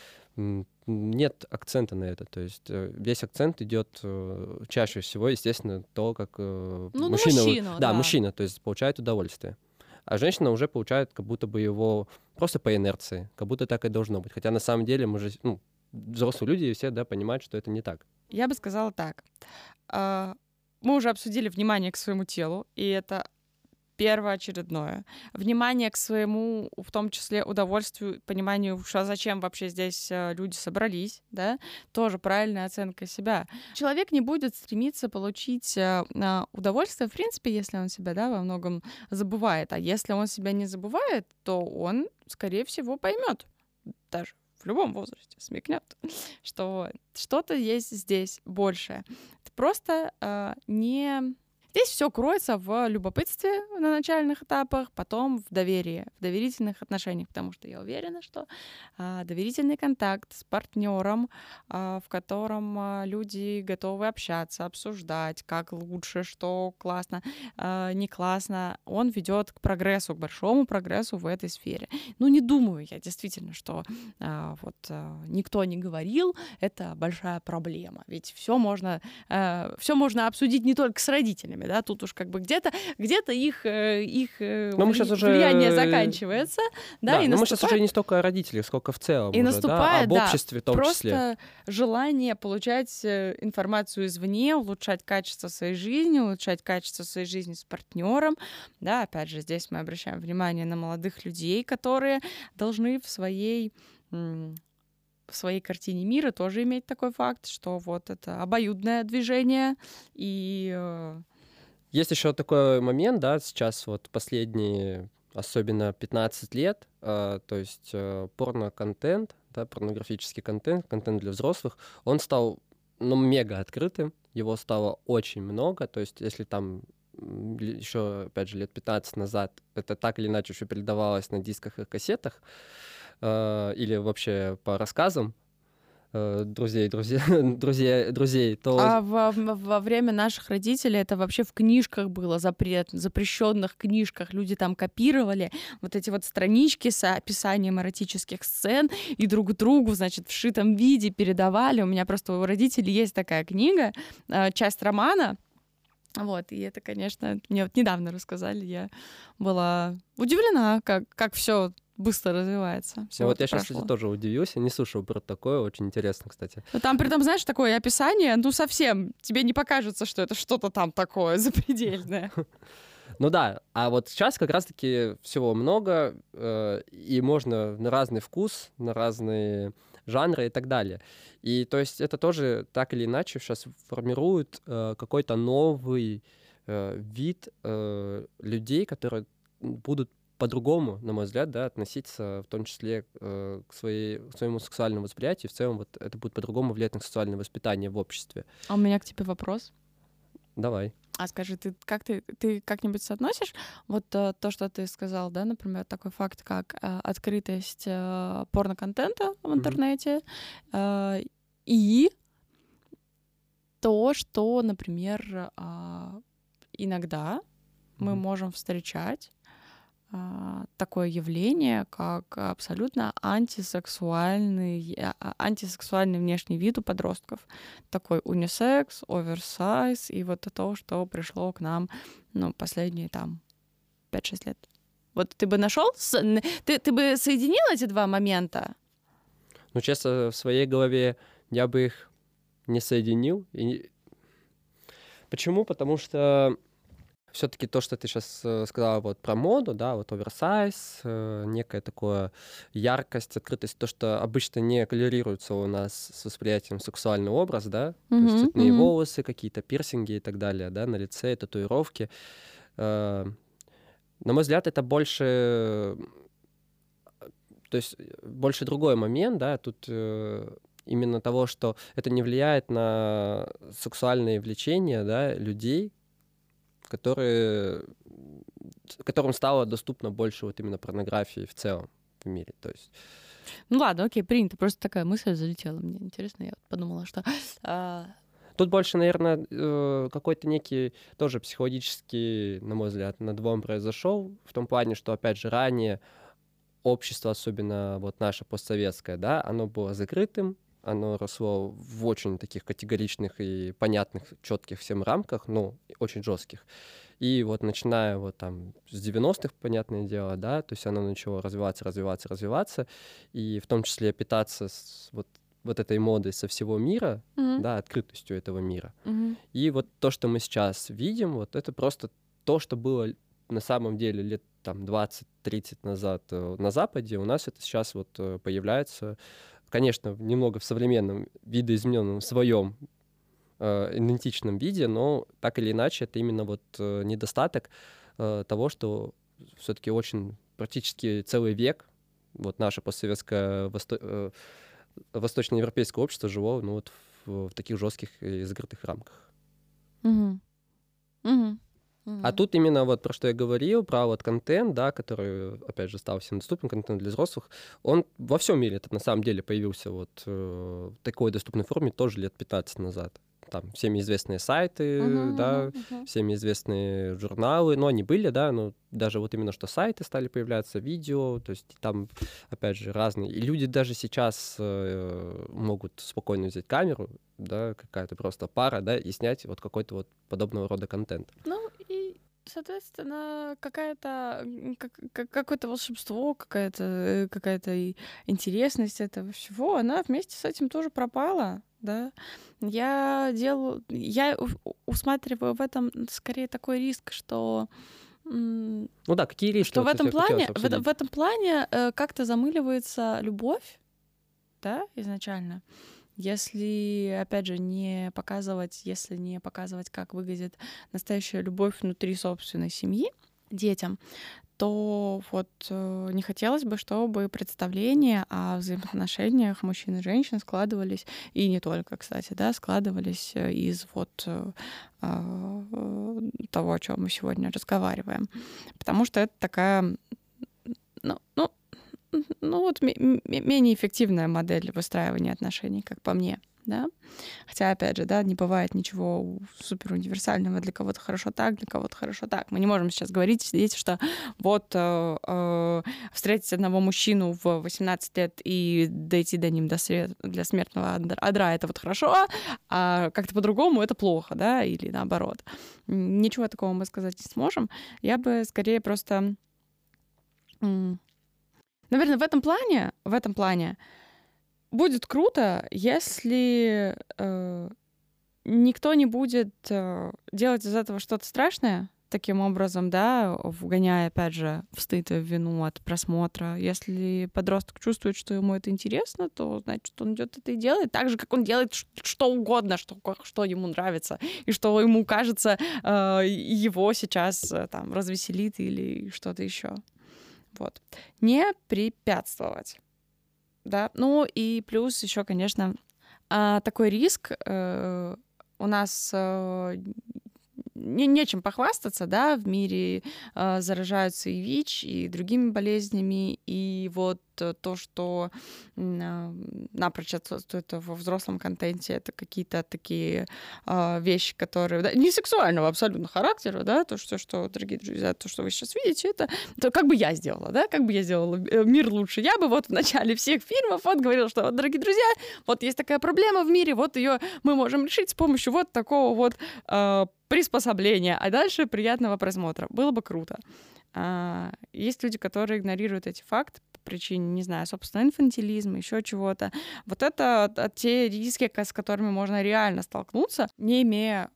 нет акцента на это. То есть э, весь акцент идет э, чаще всего, естественно, то, как ну, мужчина, мужчину, да, да, мужчина, то есть получает удовольствие. А женщина уже получает как будто бы его просто по инерции, как будто так и должно быть. Хотя на самом деле мы же, ну, взрослые люди все, да, понимают, что это не так. Я бы сказала так. А, мы уже обсудили внимание к своему телу, и это первоочередное. Внимание к своему, в том числе, удовольствию, пониманию, что зачем вообще здесь э, люди собрались, да, тоже правильная оценка себя. Человек не будет стремиться получить э, удовольствие, в принципе, если он себя, да, во многом забывает. А если он себя не забывает, то он, скорее всего, поймет даже в любом возрасте смекнет, что что-то есть здесь большее. Ты просто э, не Здесь все кроется в любопытстве на начальных этапах, потом в доверии, в доверительных отношениях, потому что я уверена, что а, доверительный контакт с партнером, а, в котором а, люди готовы общаться, обсуждать, как лучше, что классно, а, не классно, он ведет к прогрессу, к большому прогрессу в этой сфере. Ну, не думаю я действительно, что а, вот а, никто не говорил, это большая проблема, ведь все можно, а, все можно обсудить не только с родителями, сами, да, тут уж как бы где-то где их, э, их э, но мы сейчас уже... влияние заканчивается, да, да и но наступает... мы сейчас уже не столько о родителях, сколько в целом и уже, наступает, да, об да, обществе в том просто числе. желание получать информацию извне, улучшать качество своей жизни, улучшать качество своей жизни с партнером, да, опять же, здесь мы обращаем внимание на молодых людей, которые должны в своей в своей картине мира тоже иметь такой факт, что вот это обоюдное движение и э, есть еще такой момент, да, сейчас вот последние, особенно 15 лет, э, то есть э, порно-контент, да, порнографический контент, контент для взрослых, он стал, ну, мега открытым, его стало очень много, то есть если там еще, опять же, лет 15 назад это так или иначе еще передавалось на дисках и кассетах, э, или вообще по рассказам э, друзей, друзей, (laughs) друзей, друзей, то... А во, во время наших родителей это вообще в книжках было, запрет, запрещенных книжках. Люди там копировали вот эти вот странички с описанием эротических сцен и друг другу, значит, в шитом виде передавали. У меня просто у родителей есть такая книга, э, часть романа, вот, и это, конечно, мне вот недавно рассказали, я была удивлена, как, как все быстро развивается. Ну, вот я сейчас, кстати, тоже удивился, не слушал про такое, очень интересно, кстати. Но там при этом, знаешь, такое описание, ну совсем, тебе не покажется, что это что-то там такое (laughs) запредельное. Ну да, а вот сейчас как раз-таки всего много, э, и можно на разный вкус, на разные жанры и так далее. И то есть это тоже так или иначе сейчас формирует э, какой-то новый э, вид э, людей, которые будут по-другому, на мой взгляд, да, относиться в том числе э, к, своей, к своему сексуальному восприятию. В целом вот это будет по-другому влиять на сексуальное воспитание в обществе. А у меня к тебе вопрос. Давай. А скажи, ты как ты, ты как-нибудь соотносишь вот э, то, что ты сказал, да, например, такой факт, как э, открытость э, порно-контента в интернете mm-hmm. э, и то, что, например, э, иногда mm-hmm. мы можем встречать такое явление, как абсолютно антисексуальный, а, а, антисексуальный внешний вид у подростков. Такой унисекс, оверсайз и вот то, что пришло к нам ну, последние там 5-6 лет. Вот ты бы нашел, ты, ты бы соединил эти два момента? Ну, честно, в своей голове я бы их не соединил. И... Почему? Потому что все-таки то, что ты сейчас э, сказала вот про моду, да, вот оверсайз, э, некая такая яркость, открытость, то, что обычно не коллерируется у нас с восприятием сексуальный образ, да, mm-hmm, то есть цветные mm-hmm. волосы, какие-то пирсинги и так далее, да, на лице, татуировки. Э, на мой взгляд, это больше, то есть больше другой момент, да, тут именно того, что это не влияет на сексуальные влечения да, людей, которые, которым стало доступно больше вот именно порнографии в целом в мире. То есть ну ладно, окей, принято. Просто такая мысль залетела мне. Интересно, я подумала, что... (laughs) А... Тут больше, наверное, э, какой-то некий тоже психологический, на мой взгляд, надлом произошел в том плане, что, опять же, ранее общество, особенно вот наше постсоветское, да, оно было закрытым, оно росло в очень таких категоричных и понятных, четких всем рамках, ну, очень жестких. И вот начиная вот там с 90-х, понятное дело, да, то есть оно начало развиваться, развиваться, развиваться, и в том числе питаться с вот вот этой модой со всего мира, mm-hmm. да, открытостью этого мира. Mm-hmm. И вот то, что мы сейчас видим, вот это просто то, что было на самом деле лет там 20-30 назад э, на Западе, у нас это сейчас вот э, появляется конечно, немного в современном, видоизмененном своем э, идентичном виде, но так или иначе это именно вот э, недостаток э, того, что все-таки очень практически целый век вот наше постсоветское восто... э, восточноевропейское общество жило ну, вот в, в таких жестких и закрытых рамках. Угу. Угу. А тут именно вот про что я говорил, про вот контент, да, который, опять же, стал всем доступен, контент для взрослых, он во всем мире это на самом деле появился вот э, в такой доступной форме тоже лет 15 назад. Там всеми известные сайты, Мгм, да, мгм. всеми известные журналы, но они были, да, но даже вот именно что сайты стали появляться, видео, то есть там, опять же, разные. И люди даже сейчас э, могут спокойно взять камеру, да, какая-то просто пара, да, и снять вот какой-то вот подобного рода контент. Ну и, соответственно, какая-то как- как- какое-то волшебство, какая-то э, какая-то интересность этого всего, она вместе с этим тоже пропала, да. Я делаю, я усматриваю в этом скорее такой риск, что Ну да, какие риски? что в этом плане, в, в этом плане как-то замыливается любовь, да, изначально. Если, опять же, не показывать, если не показывать, как выглядит настоящая любовь внутри собственной семьи детям, то вот э, не хотелось бы, чтобы представления о взаимоотношениях мужчин и женщин складывались, и не только, кстати, да, складывались э, из вот э, э, того, о чем мы сегодня разговариваем. Потому что это такая, ну, ну, ну вот ме- ме- менее эффективная модель выстраивания отношений, как по мне. Да? Хотя, опять же, да, не бывает ничего супер универсального. Для кого-то хорошо так, для кого-то хорошо так. Мы не можем сейчас говорить, сидеть, что вот э, э, встретить одного мужчину в 18 лет и дойти до ним до све- для смертного адр- адра — это вот хорошо, а как-то по-другому это плохо, да, или наоборот. Ничего такого мы сказать не сможем. Я бы скорее просто... Наверное, в этом плане, в этом плане будет круто, если э, никто не будет э, делать из этого что-то страшное, таким образом, да, вгоняя, опять же, в стыд и в вину от просмотра. Если подросток чувствует, что ему это интересно, то, значит, он идет это и делает, так же, как он делает что угодно, что, что ему нравится, и что ему кажется, э, его сейчас э, там развеселит или что-то еще. Вот. Не препятствовать. Да. Ну и плюс еще, конечно, а, такой риск э, у нас э, не, нечем похвастаться, да, в мире э, заражаются и ВИЧ, и другими болезнями, и вот э, то, что э, напрочь отсутствует во взрослом контенте, это какие-то такие э, вещи, которые да, не сексуального абсолютно характера, да, то, что, что, дорогие друзья, то, что вы сейчас видите, это то, как бы я сделала, да, как бы я сделала э, мир лучше. Я бы вот в начале всех фильмов вот говорила, что, вот, дорогие друзья, вот есть такая проблема в мире, вот ее мы можем решить с помощью вот такого вот э, приспособления, а дальше приятного просмотра. Было бы круто. А, есть люди, которые игнорируют эти факты по причине, не знаю, собственно, инфантилизма, еще чего-то. Вот это те риски, с которыми можно реально столкнуться, не имея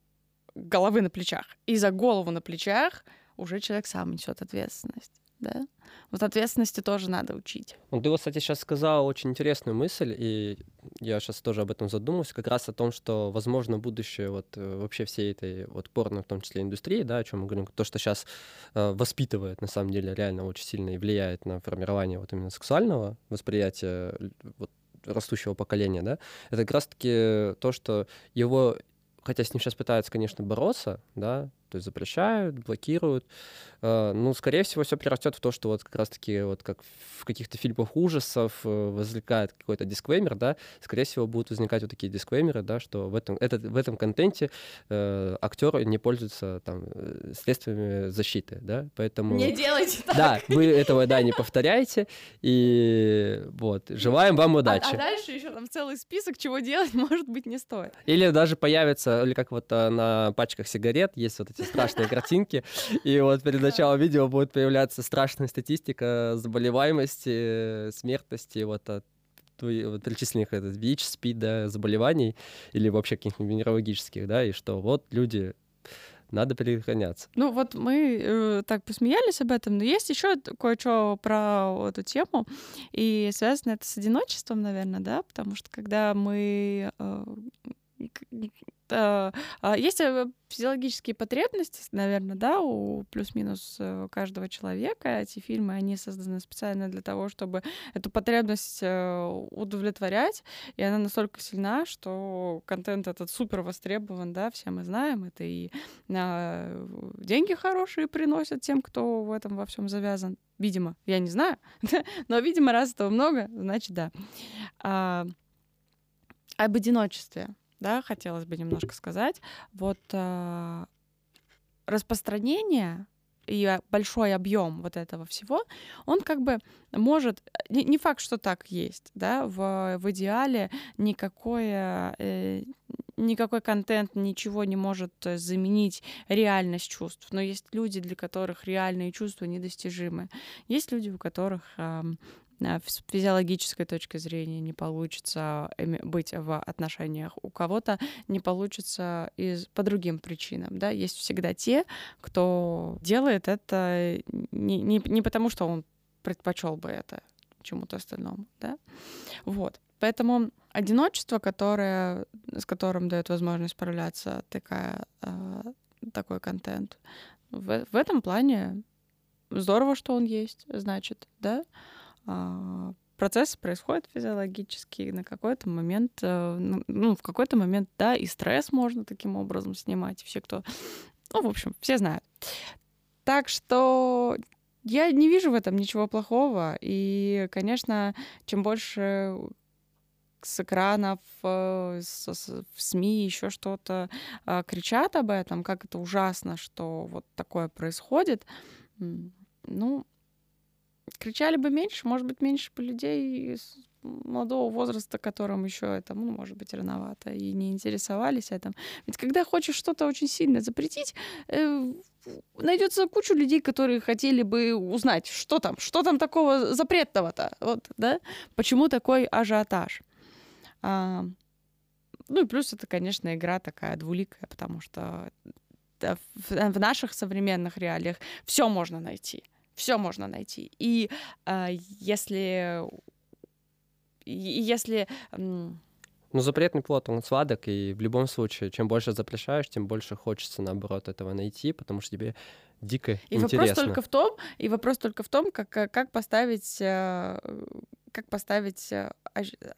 головы на плечах. И за голову на плечах уже человек сам несет ответственность. Да? Вот ответственности тоже надо учить. Ну, ты кстати, сейчас сказал очень интересную мысль, и я сейчас тоже об этом задумался, как раз о том, что, возможно, будущее вот э, вообще всей этой вот порно, в том числе индустрии, да, о чем мы говорим, то, что сейчас воспитывает, на самом деле, реально очень сильно и влияет на формирование вот именно сексуального восприятия вот, растущего поколения, да, это как раз-таки то, что его, хотя с ним сейчас пытаются, конечно, бороться, да, то есть запрещают, блокируют, э, ну, скорее всего, все прирастет в то, что вот как раз-таки вот как в каких-то фильмах ужасов э, возникает какой-то дисклеймер, да, скорее всего, будут возникать вот такие дисклеймеры, да, что в этом, этот, в этом контенте э, актеры не пользуются там э, средствами защиты, да, поэтому... делайте так. Да, вы этого, да, не повторяйте, и вот, желаем вам А, удачи. а дальше еще там целый список, чего делать, (laughs) может быть, не стоит. Или даже появится, или как вот а, на пачках сигарет есть вот эти страшные картинки, и вот перед началом видео будет появляться страшная статистика заболеваемости, смертности вот от вот перечисленных этот ВИЧ, СПИД, да, заболеваний или вообще каких-нибудь венерологических, да, и что вот люди, надо предохраняться. Ну вот мы э, так посмеялись об этом, но есть еще кое-что про эту тему, и связано это с одиночеством, наверное, да, потому что когда мы э, есть э, физиологические потребности, наверное, да, у плюс-минус э, каждого человека. Эти фильмы, они созданы специально для того, чтобы эту потребность э, удовлетворять, и она настолько сильна, что контент этот супер востребован, да, все мы знаем, это и а, деньги хорошие приносят тем, кто в этом во всем завязан. Видимо, я не знаю, (laughs) но, видимо, раз этого много, значит, да. А, об одиночестве. Да, хотелось бы немножко сказать. Вот э, распространение и большой объем вот этого всего, он как бы может, не, не факт, что так есть, да, в, в идеале никакое, э, никакой контент ничего не может заменить реальность чувств, но есть люди, для которых реальные чувства недостижимы, есть люди, у которых э, с физиологической точки зрения не получится быть в отношениях, у кого-то не получится из, по другим причинам. Да? Есть всегда те, кто делает это не, не, не потому, что он предпочел бы это чему-то остальному. Да? Вот. Поэтому одиночество, которое, с которым дает возможность справляться такая, э, такой контент, в, в этом плане здорово, что он есть, значит, да. А, процесс происходит физиологически, на какой-то момент, э, ну, ну, в какой-то момент, да, и стресс можно таким образом снимать. Все, кто... Ну, в общем, все знают. Так что я не вижу в этом ничего плохого. И, конечно, чем больше с экранов, э, в СМИ, еще что-то а, кричат об этом, как это ужасно, что вот такое происходит. Ну, кричали бы меньше, может быть, меньше бы людей из молодого возраста, которым еще это, ну, может быть, рановато, и не интересовались этим. Ведь когда хочешь что-то очень сильно запретить, э, найдется кучу людей, которые хотели бы узнать, что там, что там такого запретного-то, вот, да? Почему такой ажиотаж? А, ну и плюс это, конечно, игра такая двуликая, потому что в, наших современных реалиях все можно найти все можно найти. И э, если если ну, запретный плод, он сладок, и в любом случае, чем больше запрещаешь, тем больше хочется, наоборот, этого найти, потому что тебе дико и интересно. Вопрос только в том, и вопрос только в том, как, как поставить э, как поставить э,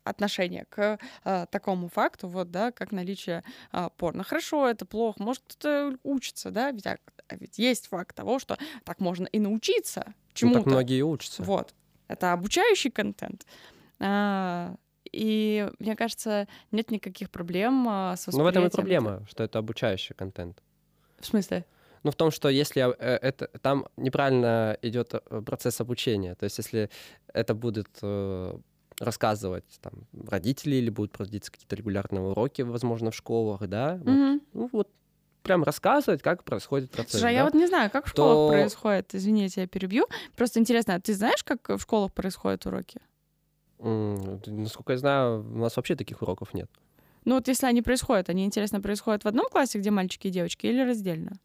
отношение к а, такому факту, вот, да, как наличие а, порно. Хорошо, это плохо, может, кто-то учится, да, ведь, а, ведь есть факт того, что так можно и научиться чему-то. Ну, так многие учатся. Вот. Это обучающий контент. А, и мне кажется, нет никаких проблем а, с восприятием. Ну, в этом и проблема, что это обучающий контент. В смысле? Ну, в том, что если э, это, там неправильно идет э, процесс обучения, то есть если это будет э, рассказывать там, родители или будут проводиться какие-то регулярные уроки, возможно, в школах, да, mm-hmm. вот, ну вот прям рассказывать, как происходит процесс. Слушай, а да? я вот не знаю, как в то... школах происходит. Извините, я перебью. Просто интересно, а ты знаешь, как в школах происходят уроки? Mm, насколько я знаю, у нас вообще таких уроков нет. Ну вот если они происходят, они, интересно, происходят в одном классе, где мальчики и девочки, или раздельно?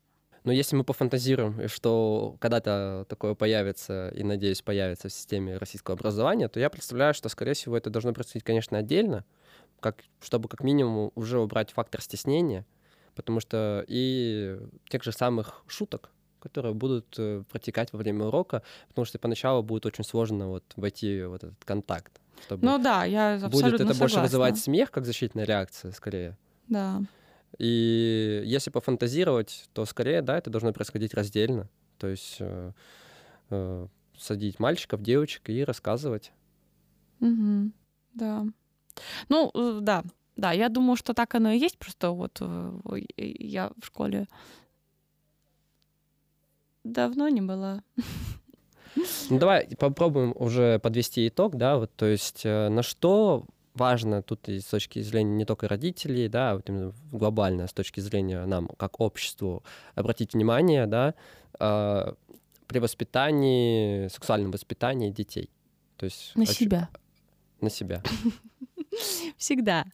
Но если мы пофантазируем, что когда-то такое появится, и, надеюсь, появится в системе российского образования, то я представляю, что, скорее всего, это должно происходить, конечно, отдельно, как, чтобы как минимум уже убрать фактор стеснения, потому что и тех же самых шуток, которые будут э, протекать во время урока, потому что поначалу будет очень сложно вот войти в этот контакт. Чтобы ну да, я абсолютно Будет это согласна. больше вызывать смех, как защитная реакция, скорее. Да. И если пофантазировать, то скорее, да, это должно происходить раздельно. То есть э, э, садить мальчиков, девочек и рассказывать. Угу. Да. Ну, э, да, да, я думаю, что так оно и есть. Просто вот э, я в школе давно не была. Ну, давай попробуем уже подвести итог, да, вот, то есть э, на что важно тут и с точки зрения не только родителей, да, а вот именно глобально с точки зрения нам как обществу обратить внимание, да, э, при воспитании, сексуальном воспитании детей. То есть на очень, себя. На себя. (laughs) Всегда.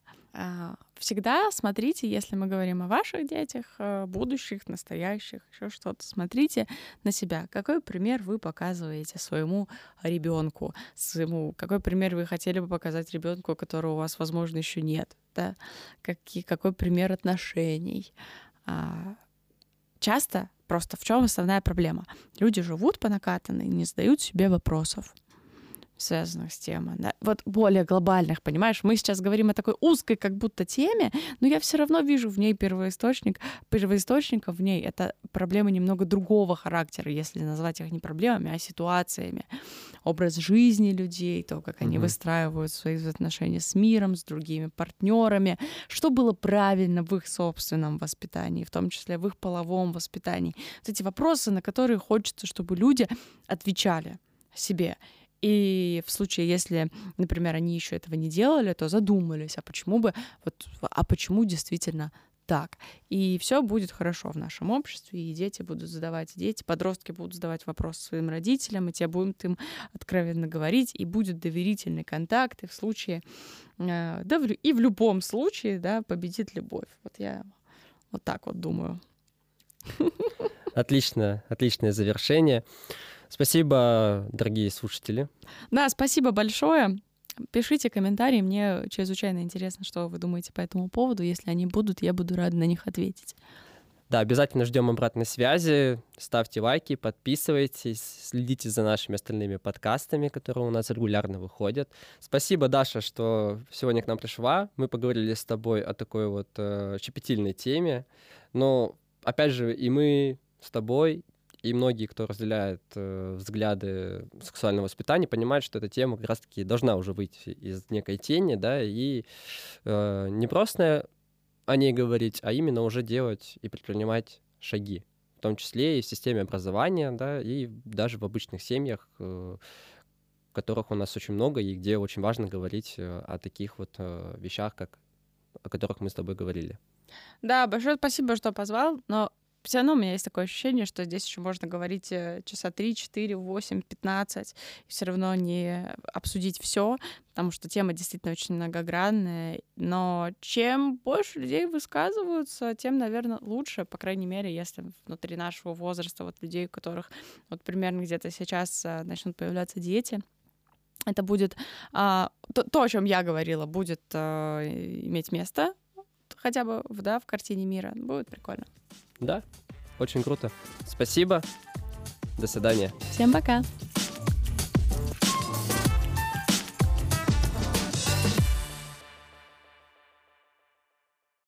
Всегда смотрите, если мы говорим о ваших детях, э, будущих, настоящих, еще что-то, смотрите на себя. Какой пример вы показываете своему ребенку, своему, какой пример вы хотели бы показать ребенку, которого у вас, возможно, еще нет, да? Какие, какой пример отношений. А, часто просто в чем основная проблема? Люди живут по накатанной, не задают себе вопросов. Связанных с темой, да, вот более глобальных, понимаешь? Мы сейчас говорим о такой узкой как будто теме, но я все равно вижу в ней первоисточник, первоисточника в ней. Это проблемы немного другого характера, если назвать их не проблемами, а ситуациями. Образ жизни людей, то, как они mm-hmm. выстраивают свои отношения с миром, с другими партнерами, что было правильно в их собственном воспитании, в том числе в их половом воспитании. Вот эти вопросы, на которые хочется, чтобы люди отвечали себе. И в случае, если, например, они еще этого не делали, то задумались, а почему бы, вот, а почему действительно так. И все будет хорошо в нашем обществе, и дети будут задавать, дети, подростки будут задавать вопросы своим родителям, и те будут им откровенно говорить, и будет доверительный контакт, и в случае, э, да, и в любом случае, да, победит любовь. Вот я вот так вот думаю. Отлично, отличное завершение. Спасибо, дорогие слушатели. Да, спасибо большое. Пишите комментарии, мне чрезвычайно интересно, что вы думаете по этому поводу. Если они будут, я буду рада на них ответить. Да, обязательно ждем обратной связи. Ставьте лайки, подписывайтесь, следите за нашими остальными подкастами, которые у нас регулярно выходят. Спасибо, Даша, что сегодня к нам пришла. Мы поговорили с тобой о такой вот э, щепетильной теме. Но, опять же, и мы с тобой, и многие, кто разделяет э, взгляды сексуального воспитания, понимают, что эта тема как раз-таки должна уже выйти из некой тени, да, и э, не просто о ней говорить, а именно уже делать и предпринимать шаги, в том числе и в системе образования, да, и даже в обычных семьях, э, которых у нас очень много, и где очень важно говорить э, о таких вот э, вещах, как о которых мы с тобой говорили. Да, большое спасибо, что позвал, но все равно у меня есть такое ощущение, что здесь еще можно говорить э, часа 3, 4, 8, 15, и все равно не обсудить все, потому что тема действительно очень многогранная. Но чем больше людей высказываются, тем, наверное, лучше, по крайней мере, если внутри нашего возраста, вот людей, у которых вот примерно где-то сейчас э, начнут появляться дети, это будет а, то, то, о чем я говорила, будет а, иметь место хотя бы да, в картине мира. Будет прикольно. Да, очень круто. Спасибо. До свидания. Всем пока.